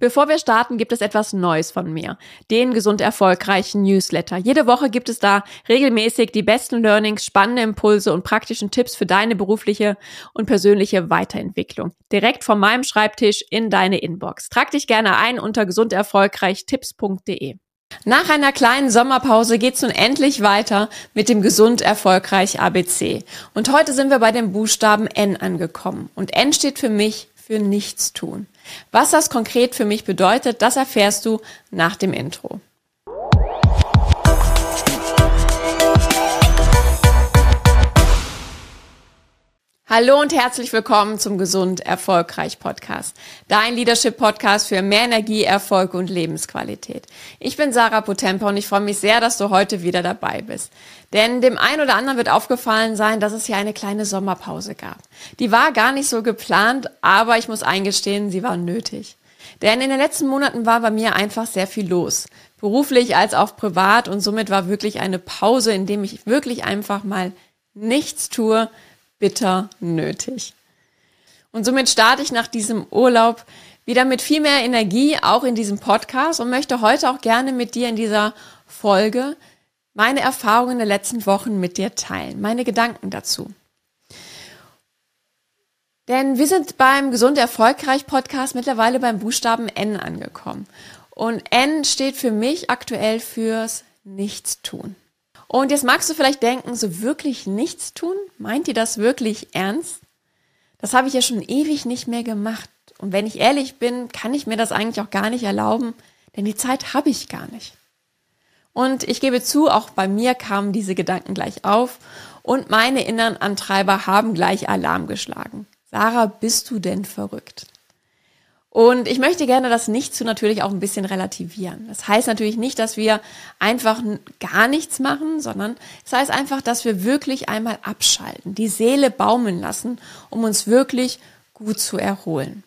Bevor wir starten, gibt es etwas Neues von mir. Den gesund erfolgreichen Newsletter. Jede Woche gibt es da regelmäßig die besten Learnings, spannende Impulse und praktischen Tipps für deine berufliche und persönliche Weiterentwicklung. Direkt von meinem Schreibtisch in deine Inbox. Trag dich gerne ein unter gesunderfolgreichtipps.de. Nach einer kleinen Sommerpause geht's nun endlich weiter mit dem gesund erfolgreich ABC. Und heute sind wir bei dem Buchstaben N angekommen. Und N steht für mich für nichts tun. Was das konkret für mich bedeutet, das erfährst du nach dem Intro. Hallo und herzlich willkommen zum Gesund Erfolgreich Podcast. Dein Leadership Podcast für mehr Energie, Erfolg und Lebensqualität. Ich bin Sarah Potempa und ich freue mich sehr, dass du heute wieder dabei bist. Denn dem einen oder anderen wird aufgefallen sein, dass es hier eine kleine Sommerpause gab. Die war gar nicht so geplant, aber ich muss eingestehen, sie war nötig. Denn in den letzten Monaten war bei mir einfach sehr viel los. Beruflich als auch privat und somit war wirklich eine Pause, in dem ich wirklich einfach mal nichts tue, bitter nötig. Und somit starte ich nach diesem Urlaub wieder mit viel mehr Energie auch in diesem Podcast und möchte heute auch gerne mit dir in dieser Folge meine Erfahrungen der letzten Wochen mit dir teilen, meine Gedanken dazu. Denn wir sind beim Gesund Erfolgreich Podcast mittlerweile beim Buchstaben N angekommen. Und N steht für mich aktuell fürs Nichtstun. Und jetzt magst du vielleicht denken, so wirklich nichts tun? Meint ihr das wirklich ernst? Das habe ich ja schon ewig nicht mehr gemacht. Und wenn ich ehrlich bin, kann ich mir das eigentlich auch gar nicht erlauben, denn die Zeit habe ich gar nicht. Und ich gebe zu, auch bei mir kamen diese Gedanken gleich auf und meine inneren Antreiber haben gleich Alarm geschlagen. Sarah, bist du denn verrückt? Und ich möchte gerne das Nichtstun natürlich auch ein bisschen relativieren. Das heißt natürlich nicht, dass wir einfach gar nichts machen, sondern es heißt einfach, dass wir wirklich einmal abschalten, die Seele baumeln lassen, um uns wirklich gut zu erholen.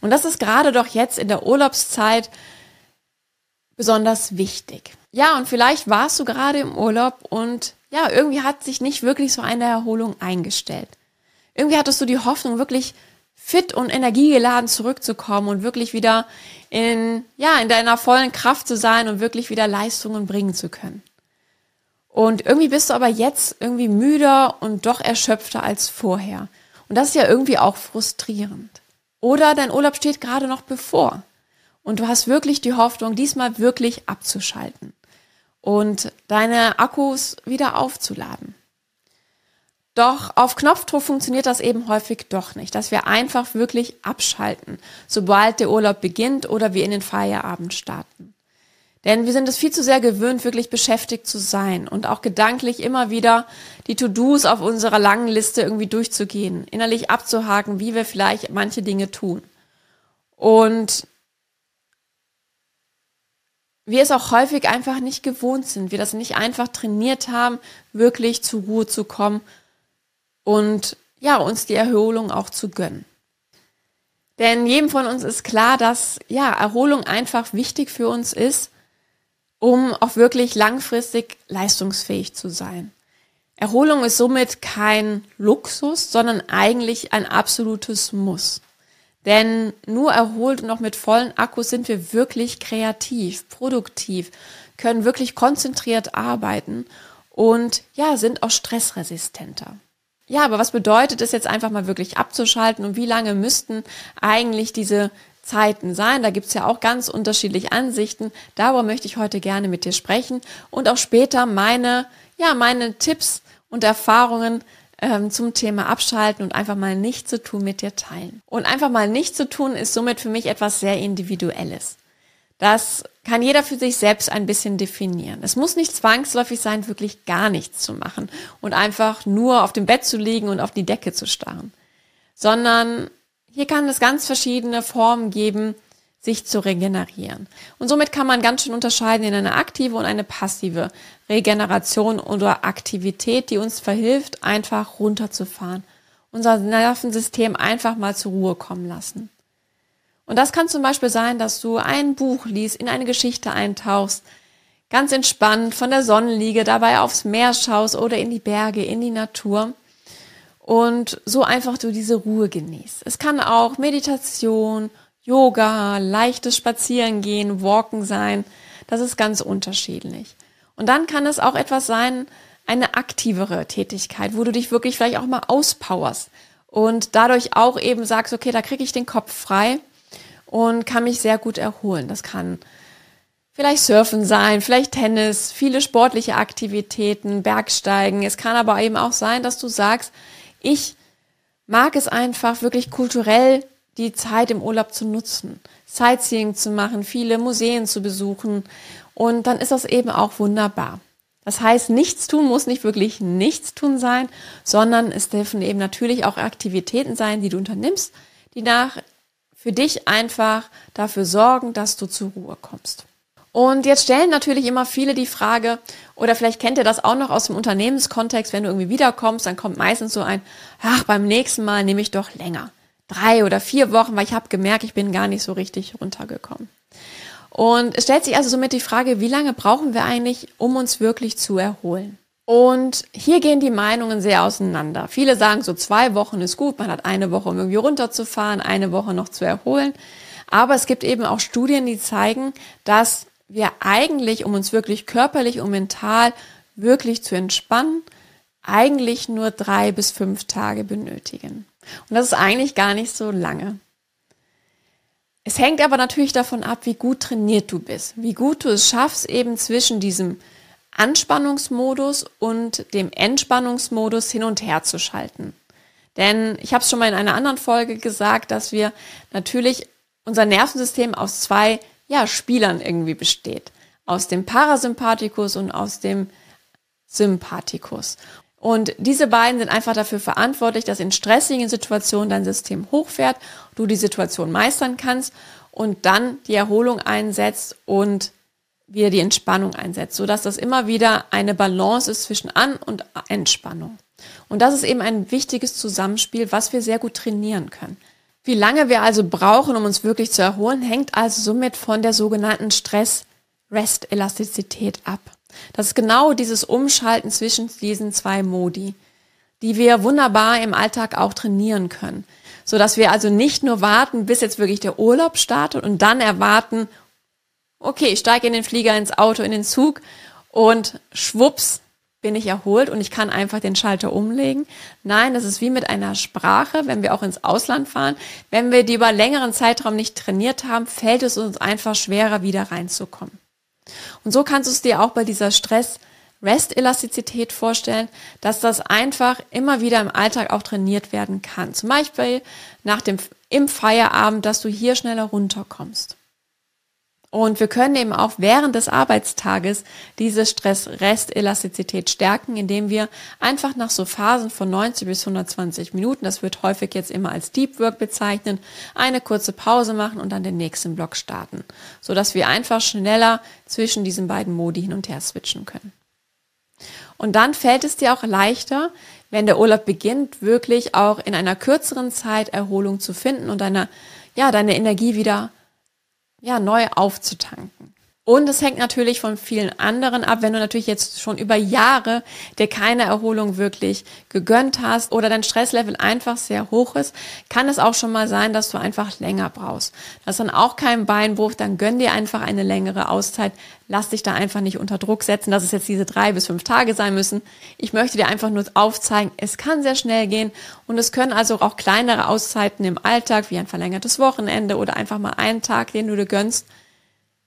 Und das ist gerade doch jetzt in der Urlaubszeit besonders wichtig. Ja, und vielleicht warst du gerade im Urlaub und ja, irgendwie hat sich nicht wirklich so eine Erholung eingestellt. Irgendwie hattest du die Hoffnung, wirklich fit und energiegeladen zurückzukommen und wirklich wieder in, ja, in deiner vollen Kraft zu sein und wirklich wieder Leistungen bringen zu können. Und irgendwie bist du aber jetzt irgendwie müder und doch erschöpfter als vorher. Und das ist ja irgendwie auch frustrierend. Oder dein Urlaub steht gerade noch bevor. Und du hast wirklich die Hoffnung, diesmal wirklich abzuschalten und deine Akkus wieder aufzuladen. Doch auf Knopfdruck funktioniert das eben häufig doch nicht, dass wir einfach wirklich abschalten, sobald der Urlaub beginnt oder wir in den Feierabend starten. Denn wir sind es viel zu sehr gewöhnt, wirklich beschäftigt zu sein und auch gedanklich immer wieder die To-Dos auf unserer langen Liste irgendwie durchzugehen, innerlich abzuhaken, wie wir vielleicht manche Dinge tun. Und wir es auch häufig einfach nicht gewohnt sind, wir das nicht einfach trainiert haben, wirklich zur Ruhe zu kommen und ja, uns die Erholung auch zu gönnen. Denn jedem von uns ist klar, dass ja, Erholung einfach wichtig für uns ist, um auch wirklich langfristig leistungsfähig zu sein. Erholung ist somit kein Luxus, sondern eigentlich ein absolutes Muss. Denn nur erholt und auch mit vollen Akkus sind wir wirklich kreativ, produktiv, können wirklich konzentriert arbeiten und ja, sind auch stressresistenter. Ja, aber was bedeutet es jetzt einfach mal wirklich abzuschalten und wie lange müssten eigentlich diese Zeiten sein? Da gibt's ja auch ganz unterschiedliche Ansichten. Darüber möchte ich heute gerne mit dir sprechen und auch später meine, ja, meine Tipps und Erfahrungen ähm, zum Thema Abschalten und einfach mal nichts zu tun mit dir teilen. Und einfach mal nichts zu tun ist somit für mich etwas sehr Individuelles. Das kann jeder für sich selbst ein bisschen definieren. Es muss nicht zwangsläufig sein, wirklich gar nichts zu machen und einfach nur auf dem Bett zu liegen und auf die Decke zu starren, sondern hier kann es ganz verschiedene Formen geben, sich zu regenerieren. Und somit kann man ganz schön unterscheiden in eine aktive und eine passive Regeneration oder Aktivität, die uns verhilft, einfach runterzufahren, unser Nervensystem einfach mal zur Ruhe kommen lassen. Und das kann zum Beispiel sein, dass du ein Buch liest, in eine Geschichte eintauchst, ganz entspannt von der Sonnenliege dabei aufs Meer schaust oder in die Berge, in die Natur und so einfach du diese Ruhe genießt. Es kann auch Meditation, Yoga, leichtes Spazierengehen, Walken sein. Das ist ganz unterschiedlich. Und dann kann es auch etwas sein, eine aktivere Tätigkeit, wo du dich wirklich vielleicht auch mal auspowerst und dadurch auch eben sagst, okay, da kriege ich den Kopf frei und kann mich sehr gut erholen. Das kann vielleicht Surfen sein, vielleicht Tennis, viele sportliche Aktivitäten, Bergsteigen. Es kann aber eben auch sein, dass du sagst, ich mag es einfach wirklich kulturell die Zeit im Urlaub zu nutzen, Sightseeing zu machen, viele Museen zu besuchen und dann ist das eben auch wunderbar. Das heißt, nichts tun muss nicht wirklich nichts tun sein, sondern es dürfen eben natürlich auch Aktivitäten sein, die du unternimmst, die nach für dich einfach dafür sorgen, dass du zur Ruhe kommst. Und jetzt stellen natürlich immer viele die Frage, oder vielleicht kennt ihr das auch noch aus dem Unternehmenskontext, wenn du irgendwie wiederkommst, dann kommt meistens so ein, ach, beim nächsten Mal nehme ich doch länger. Drei oder vier Wochen, weil ich habe gemerkt, ich bin gar nicht so richtig runtergekommen. Und es stellt sich also somit die Frage, wie lange brauchen wir eigentlich, um uns wirklich zu erholen? Und hier gehen die Meinungen sehr auseinander. Viele sagen, so zwei Wochen ist gut, man hat eine Woche, um irgendwie runterzufahren, eine Woche noch zu erholen. Aber es gibt eben auch Studien, die zeigen, dass wir eigentlich, um uns wirklich körperlich und mental wirklich zu entspannen, eigentlich nur drei bis fünf Tage benötigen. Und das ist eigentlich gar nicht so lange. Es hängt aber natürlich davon ab, wie gut trainiert du bist, wie gut du es schaffst, eben zwischen diesem Anspannungsmodus und dem Entspannungsmodus hin und her zu schalten. Denn ich habe es schon mal in einer anderen Folge gesagt, dass wir natürlich unser Nervensystem aus zwei ja, Spielern irgendwie besteht. Aus dem Parasympathikus und aus dem Sympathikus. Und diese beiden sind einfach dafür verantwortlich, dass in stressigen Situationen dein System hochfährt, du die Situation meistern kannst und dann die Erholung einsetzt und wieder die Entspannung einsetzt, sodass das immer wieder eine Balance ist zwischen An- und Entspannung. Und das ist eben ein wichtiges Zusammenspiel, was wir sehr gut trainieren können. Wie lange wir also brauchen, um uns wirklich zu erholen, hängt also somit von der sogenannten Stress-Rest-Elastizität ab. Das ist genau dieses Umschalten zwischen diesen zwei Modi, die wir wunderbar im Alltag auch trainieren können. So dass wir also nicht nur warten, bis jetzt wirklich der Urlaub startet und dann erwarten, okay, ich steige in den Flieger, ins Auto, in den Zug und schwupps, bin ich erholt und ich kann einfach den Schalter umlegen. Nein, das ist wie mit einer Sprache, wenn wir auch ins Ausland fahren. Wenn wir die über längeren Zeitraum nicht trainiert haben, fällt es uns einfach schwerer, wieder reinzukommen. Und so kannst du es dir auch bei dieser Stress-Rest-Elastizität vorstellen, dass das einfach immer wieder im Alltag auch trainiert werden kann. Zum Beispiel nach dem, im Feierabend, dass du hier schneller runterkommst. Und wir können eben auch während des Arbeitstages diese Stress-Rest-Elastizität stärken, indem wir einfach nach so Phasen von 90 bis 120 Minuten, das wird häufig jetzt immer als Deep Work bezeichnet, eine kurze Pause machen und dann den nächsten Block starten, so dass wir einfach schneller zwischen diesen beiden Modi hin und her switchen können. Und dann fällt es dir auch leichter, wenn der Urlaub beginnt, wirklich auch in einer kürzeren Zeit Erholung zu finden und deine, ja, deine Energie wieder ja, neu aufzutanken. Und es hängt natürlich von vielen anderen ab, wenn du natürlich jetzt schon über Jahre dir keine Erholung wirklich gegönnt hast oder dein Stresslevel einfach sehr hoch ist, kann es auch schon mal sein, dass du einfach länger brauchst. Das ist dann auch kein Beinbruch, dann gönn dir einfach eine längere Auszeit. Lass dich da einfach nicht unter Druck setzen, dass es jetzt diese drei bis fünf Tage sein müssen. Ich möchte dir einfach nur aufzeigen, es kann sehr schnell gehen und es können also auch kleinere Auszeiten im Alltag, wie ein verlängertes Wochenende oder einfach mal einen Tag, den du dir gönnst,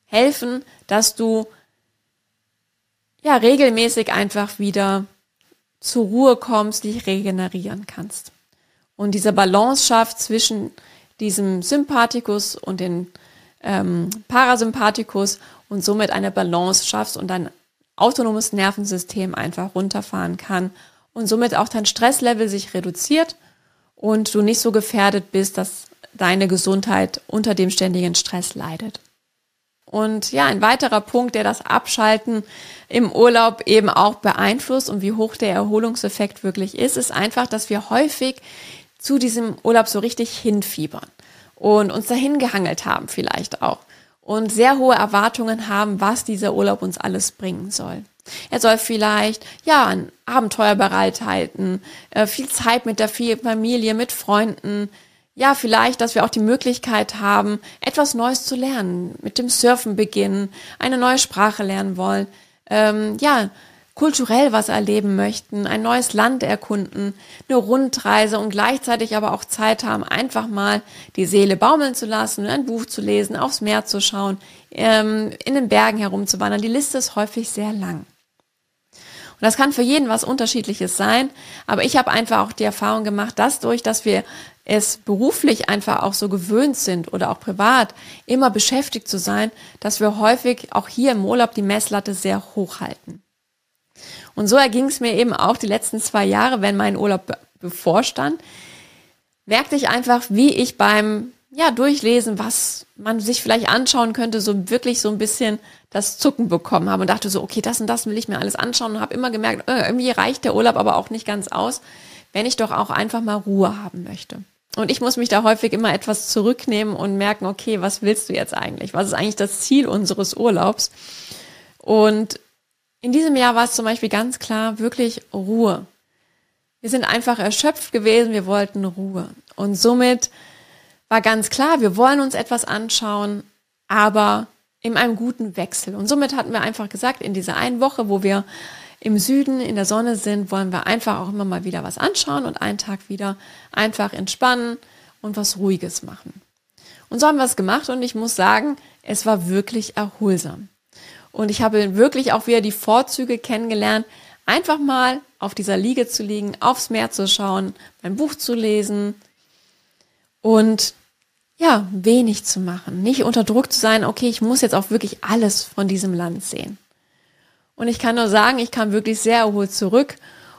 helfen, dass du ja regelmäßig einfach wieder zur Ruhe kommst, dich regenerieren kannst. Und diese Balance schafft zwischen diesem Sympathikus und den ähm, Parasympathikus und somit eine Balance schaffst und dein autonomes Nervensystem einfach runterfahren kann und somit auch dein Stresslevel sich reduziert und du nicht so gefährdet bist, dass deine Gesundheit unter dem ständigen Stress leidet. Und ja, ein weiterer Punkt, der das Abschalten im Urlaub eben auch beeinflusst und wie hoch der Erholungseffekt wirklich ist, ist einfach, dass wir häufig zu diesem Urlaub so richtig hinfiebern und uns dahin gehangelt haben vielleicht auch und sehr hohe Erwartungen haben, was dieser Urlaub uns alles bringen soll. Er soll vielleicht, ja, ein Abenteuer bereithalten, äh, viel Zeit mit der Familie, mit Freunden, ja, vielleicht, dass wir auch die Möglichkeit haben, etwas Neues zu lernen, mit dem Surfen beginnen, eine neue Sprache lernen wollen, ähm, ja, kulturell was erleben möchten, ein neues Land erkunden, eine Rundreise und gleichzeitig aber auch Zeit haben, einfach mal die Seele baumeln zu lassen, ein Buch zu lesen, aufs Meer zu schauen, ähm, in den Bergen herumzuwandern. Die Liste ist häufig sehr lang. Und das kann für jeden was Unterschiedliches sein. Aber ich habe einfach auch die Erfahrung gemacht, dass durch, dass wir es beruflich einfach auch so gewöhnt sind oder auch privat immer beschäftigt zu sein, dass wir häufig auch hier im Urlaub die Messlatte sehr hoch halten. Und so erging es mir eben auch die letzten zwei Jahre, wenn mein Urlaub bevorstand, merkte ich einfach, wie ich beim ja, durchlesen, was man sich vielleicht anschauen könnte, so wirklich so ein bisschen das Zucken bekommen habe und dachte so, okay, das und das will ich mir alles anschauen und habe immer gemerkt, äh, irgendwie reicht der Urlaub aber auch nicht ganz aus, wenn ich doch auch einfach mal Ruhe haben möchte. Und ich muss mich da häufig immer etwas zurücknehmen und merken, okay, was willst du jetzt eigentlich? Was ist eigentlich das Ziel unseres Urlaubs? Und in diesem Jahr war es zum Beispiel ganz klar wirklich Ruhe. Wir sind einfach erschöpft gewesen, wir wollten Ruhe. Und somit war ganz klar, wir wollen uns etwas anschauen, aber in einem guten Wechsel. Und somit hatten wir einfach gesagt, in dieser einen Woche, wo wir im Süden in der Sonne sind, wollen wir einfach auch immer mal wieder was anschauen und einen Tag wieder einfach entspannen und was Ruhiges machen. Und so haben wir es gemacht und ich muss sagen, es war wirklich erholsam. Und ich habe wirklich auch wieder die Vorzüge kennengelernt, einfach mal auf dieser Liege zu liegen, aufs Meer zu schauen, mein Buch zu lesen, und ja, wenig zu machen, nicht unter Druck zu sein, okay, ich muss jetzt auch wirklich alles von diesem Land sehen. Und ich kann nur sagen, ich kam wirklich sehr erholt zurück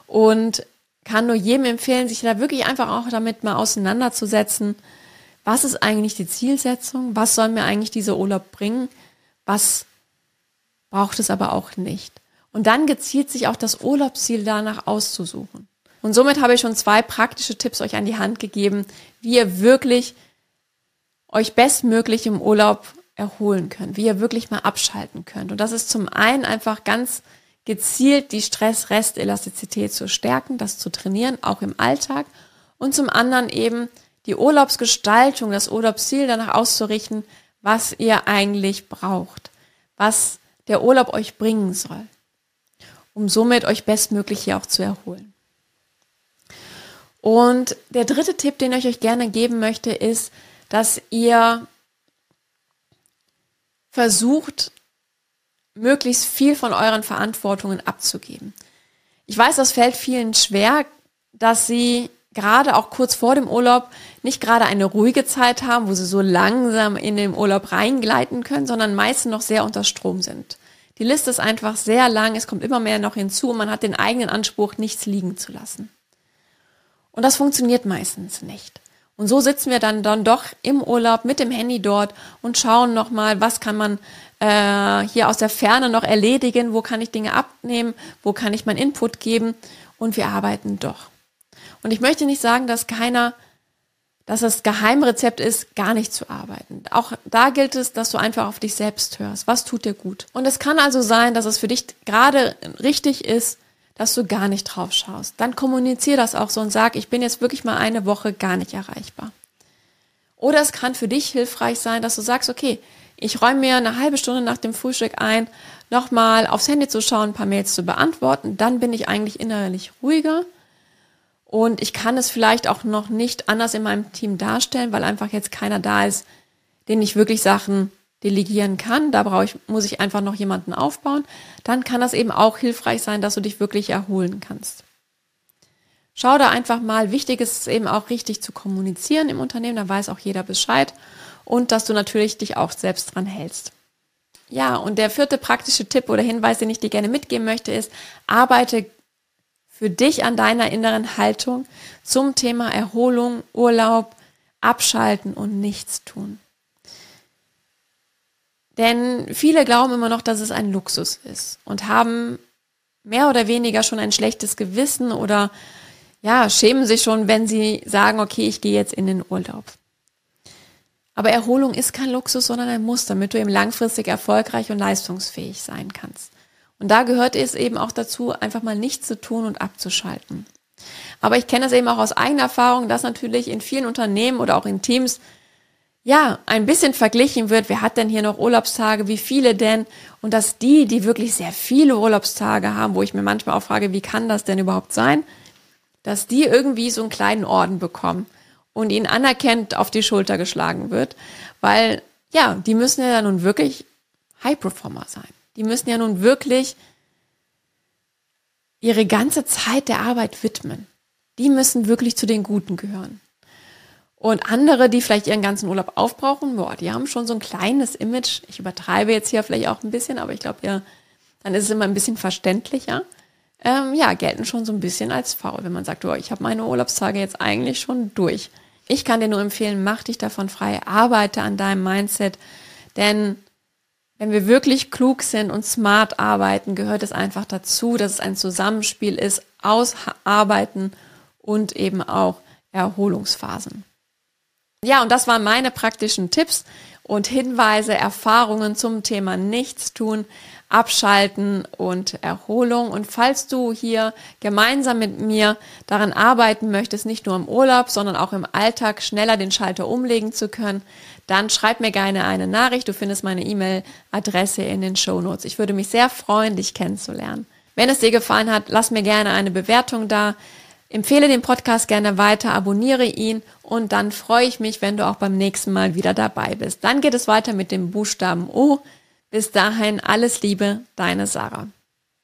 und kann nur jedem empfehlen, sich da wirklich einfach auch damit mal auseinanderzusetzen. Was ist eigentlich die Zielsetzung? Was soll mir eigentlich dieser Urlaub bringen? Was braucht es aber auch nicht? Und dann gezielt sich auch das Urlaubsziel danach auszusuchen. Und somit habe ich schon zwei praktische Tipps euch an die Hand gegeben, wie ihr wirklich euch bestmöglich im Urlaub erholen könnt, wie ihr wirklich mal abschalten könnt. Und das ist zum einen einfach ganz gezielt die Stress-Rest-Elastizität zu stärken, das zu trainieren, auch im Alltag. Und zum anderen eben die Urlaubsgestaltung, das Urlaubsziel danach auszurichten, was ihr eigentlich braucht, was der Urlaub euch bringen soll, um somit euch bestmöglich hier auch zu erholen. Und der dritte Tipp, den ich euch gerne geben möchte, ist, dass ihr versucht, möglichst viel von euren Verantwortungen abzugeben. Ich weiß, das fällt vielen schwer, dass sie gerade auch kurz vor dem Urlaub nicht gerade eine ruhige Zeit haben, wo sie so langsam in den Urlaub reingleiten können, sondern meistens noch sehr unter Strom sind. Die Liste ist einfach sehr lang, es kommt immer mehr noch hinzu und man hat den eigenen Anspruch, nichts liegen zu lassen. Und das funktioniert meistens nicht. Und so sitzen wir dann, dann doch im Urlaub mit dem Handy dort und schauen nochmal, was kann man äh, hier aus der Ferne noch erledigen, wo kann ich Dinge abnehmen, wo kann ich meinen Input geben und wir arbeiten doch. Und ich möchte nicht sagen, dass keiner, dass das Geheimrezept ist, gar nicht zu arbeiten. Auch da gilt es, dass du einfach auf dich selbst hörst. Was tut dir gut? Und es kann also sein, dass es für dich gerade richtig ist, dass du gar nicht drauf schaust. Dann kommunizier das auch so und sag, ich bin jetzt wirklich mal eine Woche gar nicht erreichbar. Oder es kann für dich hilfreich sein, dass du sagst, okay, ich räume mir eine halbe Stunde nach dem Frühstück ein, nochmal aufs Handy zu schauen, ein paar Mails zu beantworten. Dann bin ich eigentlich innerlich ruhiger. Und ich kann es vielleicht auch noch nicht anders in meinem Team darstellen, weil einfach jetzt keiner da ist, den ich wirklich Sachen delegieren kann, da brauche ich, muss ich einfach noch jemanden aufbauen, dann kann das eben auch hilfreich sein, dass du dich wirklich erholen kannst. Schau da einfach mal, wichtig ist es eben auch richtig zu kommunizieren im Unternehmen, da weiß auch jeder Bescheid und dass du natürlich dich auch selbst dran hältst. Ja, und der vierte praktische Tipp oder Hinweis, den ich dir gerne mitgeben möchte, ist, arbeite für dich an deiner inneren Haltung zum Thema Erholung, Urlaub, Abschalten und nichts tun. Denn viele glauben immer noch, dass es ein Luxus ist und haben mehr oder weniger schon ein schlechtes Gewissen oder ja, schämen sich schon, wenn sie sagen, okay, ich gehe jetzt in den Urlaub. Aber Erholung ist kein Luxus, sondern ein Muss, damit du eben langfristig erfolgreich und leistungsfähig sein kannst. Und da gehört es eben auch dazu, einfach mal nichts zu tun und abzuschalten. Aber ich kenne das eben auch aus eigener Erfahrung, dass natürlich in vielen Unternehmen oder auch in Teams ja, ein bisschen verglichen wird, wer hat denn hier noch Urlaubstage, wie viele denn? Und dass die, die wirklich sehr viele Urlaubstage haben, wo ich mir manchmal auch frage, wie kann das denn überhaupt sein, dass die irgendwie so einen kleinen Orden bekommen und ihnen anerkennt auf die Schulter geschlagen wird, weil ja, die müssen ja nun wirklich High Performer sein. Die müssen ja nun wirklich ihre ganze Zeit der Arbeit widmen. Die müssen wirklich zu den Guten gehören. Und andere, die vielleicht ihren ganzen Urlaub aufbrauchen, boah, die haben schon so ein kleines Image. Ich übertreibe jetzt hier vielleicht auch ein bisschen, aber ich glaube, ja, dann ist es immer ein bisschen verständlicher. Ähm, ja, gelten schon so ein bisschen als faul, wenn man sagt, oh, ich habe meine Urlaubstage jetzt eigentlich schon durch. Ich kann dir nur empfehlen, mach dich davon frei, arbeite an deinem Mindset, denn wenn wir wirklich klug sind und smart arbeiten, gehört es einfach dazu, dass es ein Zusammenspiel ist aus Arbeiten und eben auch Erholungsphasen. Ja, und das waren meine praktischen Tipps und Hinweise, Erfahrungen zum Thema Nichtstun, Abschalten und Erholung. Und falls du hier gemeinsam mit mir daran arbeiten möchtest, nicht nur im Urlaub, sondern auch im Alltag schneller den Schalter umlegen zu können, dann schreib mir gerne eine Nachricht. Du findest meine E-Mail-Adresse in den Show Notes. Ich würde mich sehr freuen, dich kennenzulernen. Wenn es dir gefallen hat, lass mir gerne eine Bewertung da. Empfehle den Podcast gerne weiter, abonniere ihn und dann freue ich mich, wenn du auch beim nächsten Mal wieder dabei bist. Dann geht es weiter mit dem Buchstaben O. Bis dahin alles Liebe, deine Sarah.